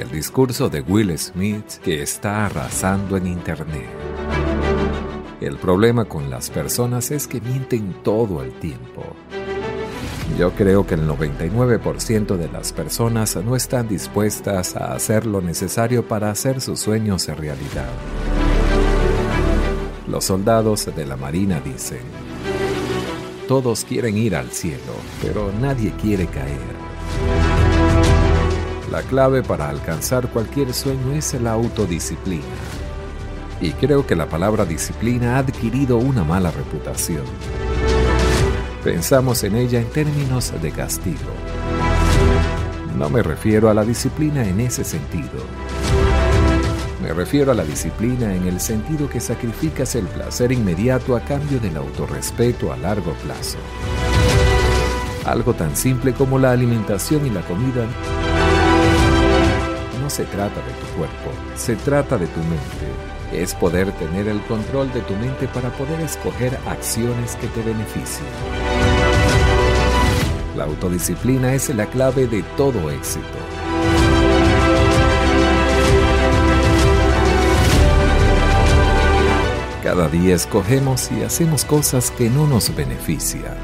El discurso de Will Smith que está arrasando en Internet. El problema con las personas es que mienten todo el tiempo. Yo creo que el 99% de las personas no están dispuestas a hacer lo necesario para hacer sus sueños realidad. Los soldados de la Marina dicen, todos quieren ir al cielo, pero nadie quiere caer. La clave para alcanzar cualquier sueño es la autodisciplina. Y creo que la palabra disciplina ha adquirido una mala reputación. Pensamos en ella en términos de castigo. No me refiero a la disciplina en ese sentido. Me refiero a la disciplina en el sentido que sacrificas el placer inmediato a cambio del autorrespeto a largo plazo. Algo tan simple como la alimentación y la comida se trata de tu cuerpo, se trata de tu mente. Es poder tener el control de tu mente para poder escoger acciones que te beneficien. La autodisciplina es la clave de todo éxito. Cada día escogemos y hacemos cosas que no nos benefician.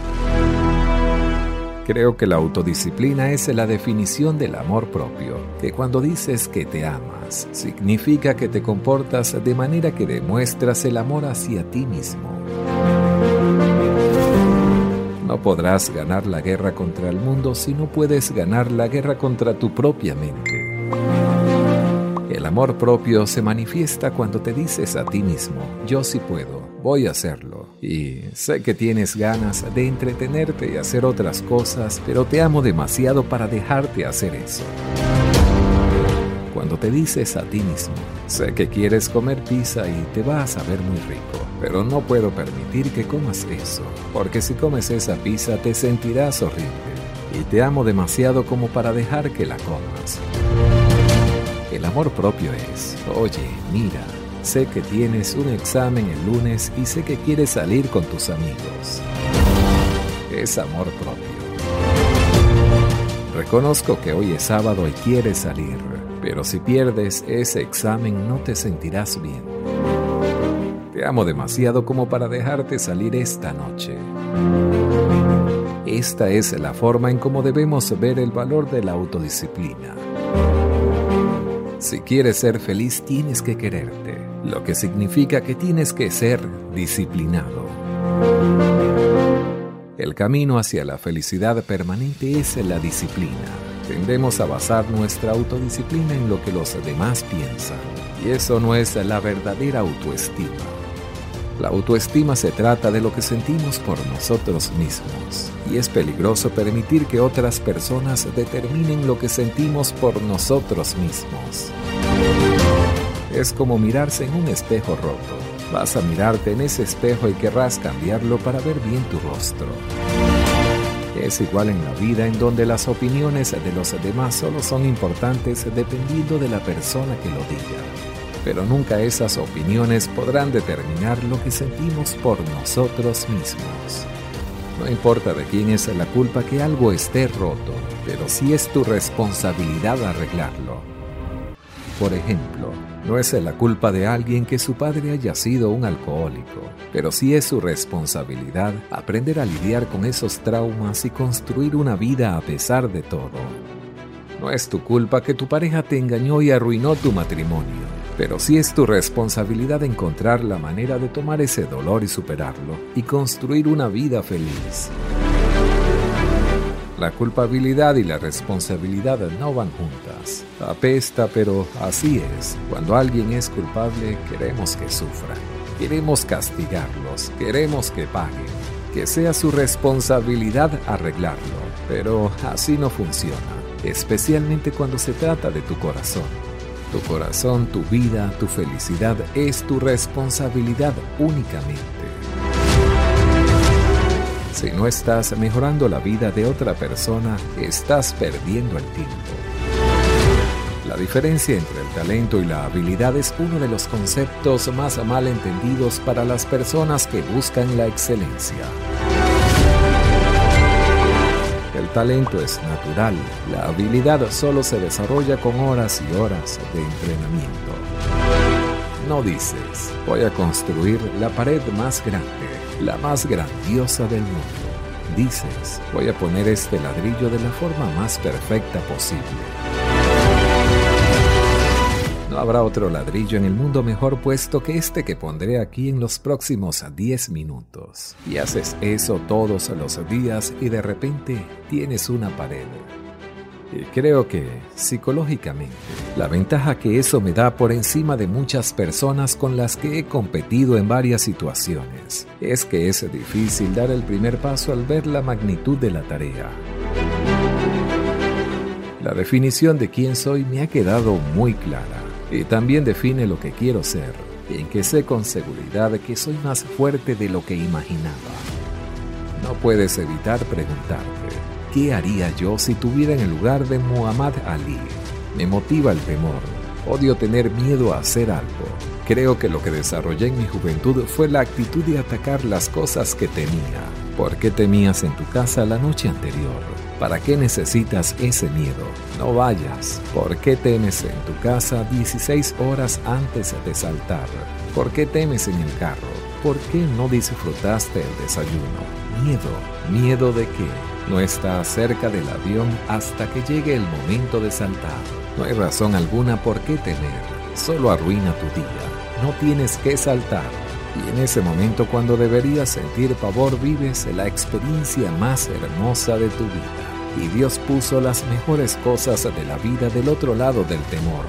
Creo que la autodisciplina es la definición del amor propio, que cuando dices que te amas, significa que te comportas de manera que demuestras el amor hacia ti mismo. No podrás ganar la guerra contra el mundo si no puedes ganar la guerra contra tu propia mente. El amor propio se manifiesta cuando te dices a ti mismo, yo sí puedo, voy a hacerlo. Y sé que tienes ganas de entretenerte y hacer otras cosas, pero te amo demasiado para dejarte hacer eso. Cuando te dices a ti mismo, sé que quieres comer pizza y te va a saber muy rico, pero no puedo permitir que comas eso, porque si comes esa pizza te sentirás horrible. Y te amo demasiado como para dejar que la comas. El amor propio es, oye, mira, sé que tienes un examen el lunes y sé que quieres salir con tus amigos. Es amor propio. Reconozco que hoy es sábado y quieres salir, pero si pierdes ese examen no te sentirás bien. Te amo demasiado como para dejarte salir esta noche. Esta es la forma en cómo debemos ver el valor de la autodisciplina. Si quieres ser feliz tienes que quererte, lo que significa que tienes que ser disciplinado. El camino hacia la felicidad permanente es la disciplina. Tendemos a basar nuestra autodisciplina en lo que los demás piensan, y eso no es la verdadera autoestima. La autoestima se trata de lo que sentimos por nosotros mismos, y es peligroso permitir que otras personas determinen lo que sentimos por nosotros mismos. Es como mirarse en un espejo roto. Vas a mirarte en ese espejo y querrás cambiarlo para ver bien tu rostro. Es igual en la vida en donde las opiniones de los demás solo son importantes dependiendo de la persona que lo diga. Pero nunca esas opiniones podrán determinar lo que sentimos por nosotros mismos. No importa de quién es la culpa que algo esté roto, pero sí es tu responsabilidad arreglarlo. Por ejemplo, no es la culpa de alguien que su padre haya sido un alcohólico, pero sí es su responsabilidad aprender a lidiar con esos traumas y construir una vida a pesar de todo. No es tu culpa que tu pareja te engañó y arruinó tu matrimonio pero sí es tu responsabilidad encontrar la manera de tomar ese dolor y superarlo y construir una vida feliz. La culpabilidad y la responsabilidad no van juntas. Apesta, pero así es. Cuando alguien es culpable, queremos que sufran. Queremos castigarlos, queremos que paguen, que sea su responsabilidad arreglarlo. Pero así no funciona, especialmente cuando se trata de tu corazón. Tu corazón, tu vida, tu felicidad es tu responsabilidad únicamente. Si no estás mejorando la vida de otra persona, estás perdiendo el tiempo. La diferencia entre el talento y la habilidad es uno de los conceptos más mal entendidos para las personas que buscan la excelencia. El talento es natural, la habilidad solo se desarrolla con horas y horas de entrenamiento. No dices, voy a construir la pared más grande, la más grandiosa del mundo. Dices, voy a poner este ladrillo de la forma más perfecta posible habrá otro ladrillo en el mundo mejor puesto que este que pondré aquí en los próximos 10 minutos. Y haces eso todos los días y de repente tienes una pared. Y creo que, psicológicamente, la ventaja que eso me da por encima de muchas personas con las que he competido en varias situaciones es que es difícil dar el primer paso al ver la magnitud de la tarea. La definición de quién soy me ha quedado muy clara y también define lo que quiero ser, en que sé con seguridad que soy más fuerte de lo que imaginaba. No puedes evitar preguntarte, ¿qué haría yo si tuviera en el lugar de Muhammad Ali? Me motiva el temor, odio tener miedo a hacer algo. Creo que lo que desarrollé en mi juventud fue la actitud de atacar las cosas que temía. ¿Por qué temías en tu casa la noche anterior? ¿Para qué necesitas ese miedo? No vayas. ¿Por qué temes en tu casa 16 horas antes de saltar? ¿Por qué temes en el carro? ¿Por qué no disfrutaste el desayuno? Miedo. ¿Miedo de qué? No estás cerca del avión hasta que llegue el momento de saltar. No hay razón alguna por qué temer. Solo arruina tu día. No tienes que saltar. Y en ese momento cuando deberías sentir pavor vives la experiencia más hermosa de tu vida y Dios puso las mejores cosas de la vida del otro lado del temor.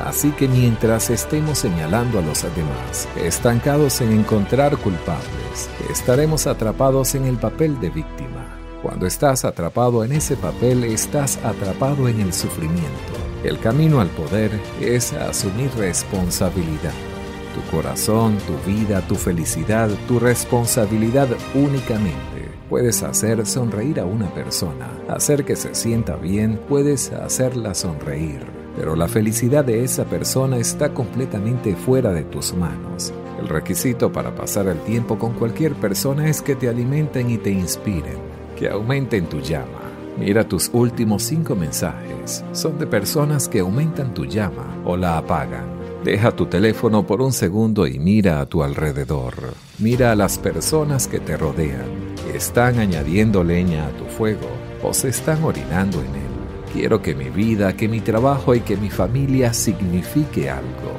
Así que mientras estemos señalando a los demás, estancados en encontrar culpables, estaremos atrapados en el papel de víctima. Cuando estás atrapado en ese papel, estás atrapado en el sufrimiento. El camino al poder es asumir responsabilidad. Tu corazón, tu vida, tu felicidad, tu responsabilidad únicamente Puedes hacer sonreír a una persona, hacer que se sienta bien, puedes hacerla sonreír, pero la felicidad de esa persona está completamente fuera de tus manos. El requisito para pasar el tiempo con cualquier persona es que te alimenten y te inspiren, que aumenten tu llama. Mira tus últimos cinco mensajes. Son de personas que aumentan tu llama o la apagan. Deja tu teléfono por un segundo y mira a tu alrededor. Mira a las personas que te rodean están añadiendo leña a tu fuego o se están orinando en él. Quiero que mi vida, que mi trabajo y que mi familia signifique algo.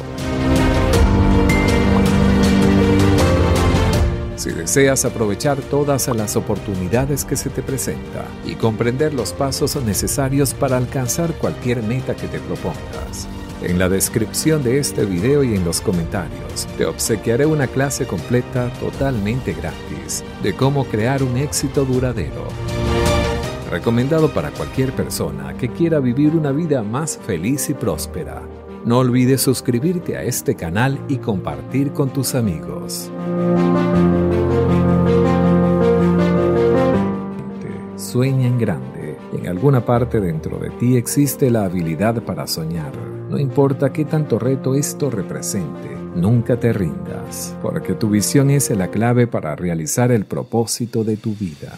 Si deseas aprovechar todas las oportunidades que se te presenta y comprender los pasos necesarios para alcanzar cualquier meta que te propongas, en la descripción de este video y en los comentarios te obsequiaré una clase completa totalmente gratis de cómo crear un éxito duradero. Recomendado para cualquier persona que quiera vivir una vida más feliz y próspera. No olvides suscribirte a este canal y compartir con tus amigos. Sueña en grande. En alguna parte dentro de ti existe la habilidad para soñar. No importa qué tanto reto esto represente, nunca te rindas, porque tu visión es la clave para realizar el propósito de tu vida.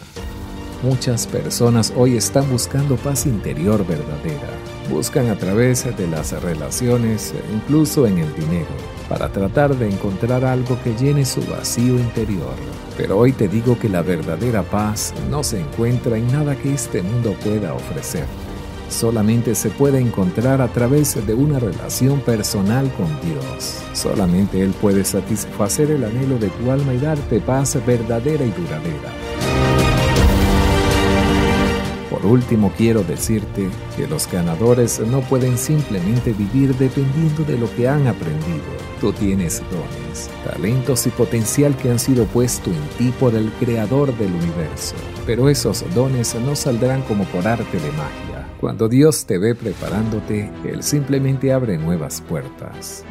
Muchas personas hoy están buscando paz interior verdadera. Buscan a través de las relaciones, incluso en el dinero, para tratar de encontrar algo que llene su vacío interior. Pero hoy te digo que la verdadera paz no se encuentra en nada que este mundo pueda ofrecer. Solamente se puede encontrar a través de una relación personal con Dios. Solamente Él puede satisfacer el anhelo de tu alma y darte paz verdadera y duradera. Por último, quiero decirte que los ganadores no pueden simplemente vivir dependiendo de lo que han aprendido. Tú tienes dones, talentos y potencial que han sido puestos en ti por el Creador del universo. Pero esos dones no saldrán como por arte de magia. Cuando Dios te ve preparándote, Él simplemente abre nuevas puertas.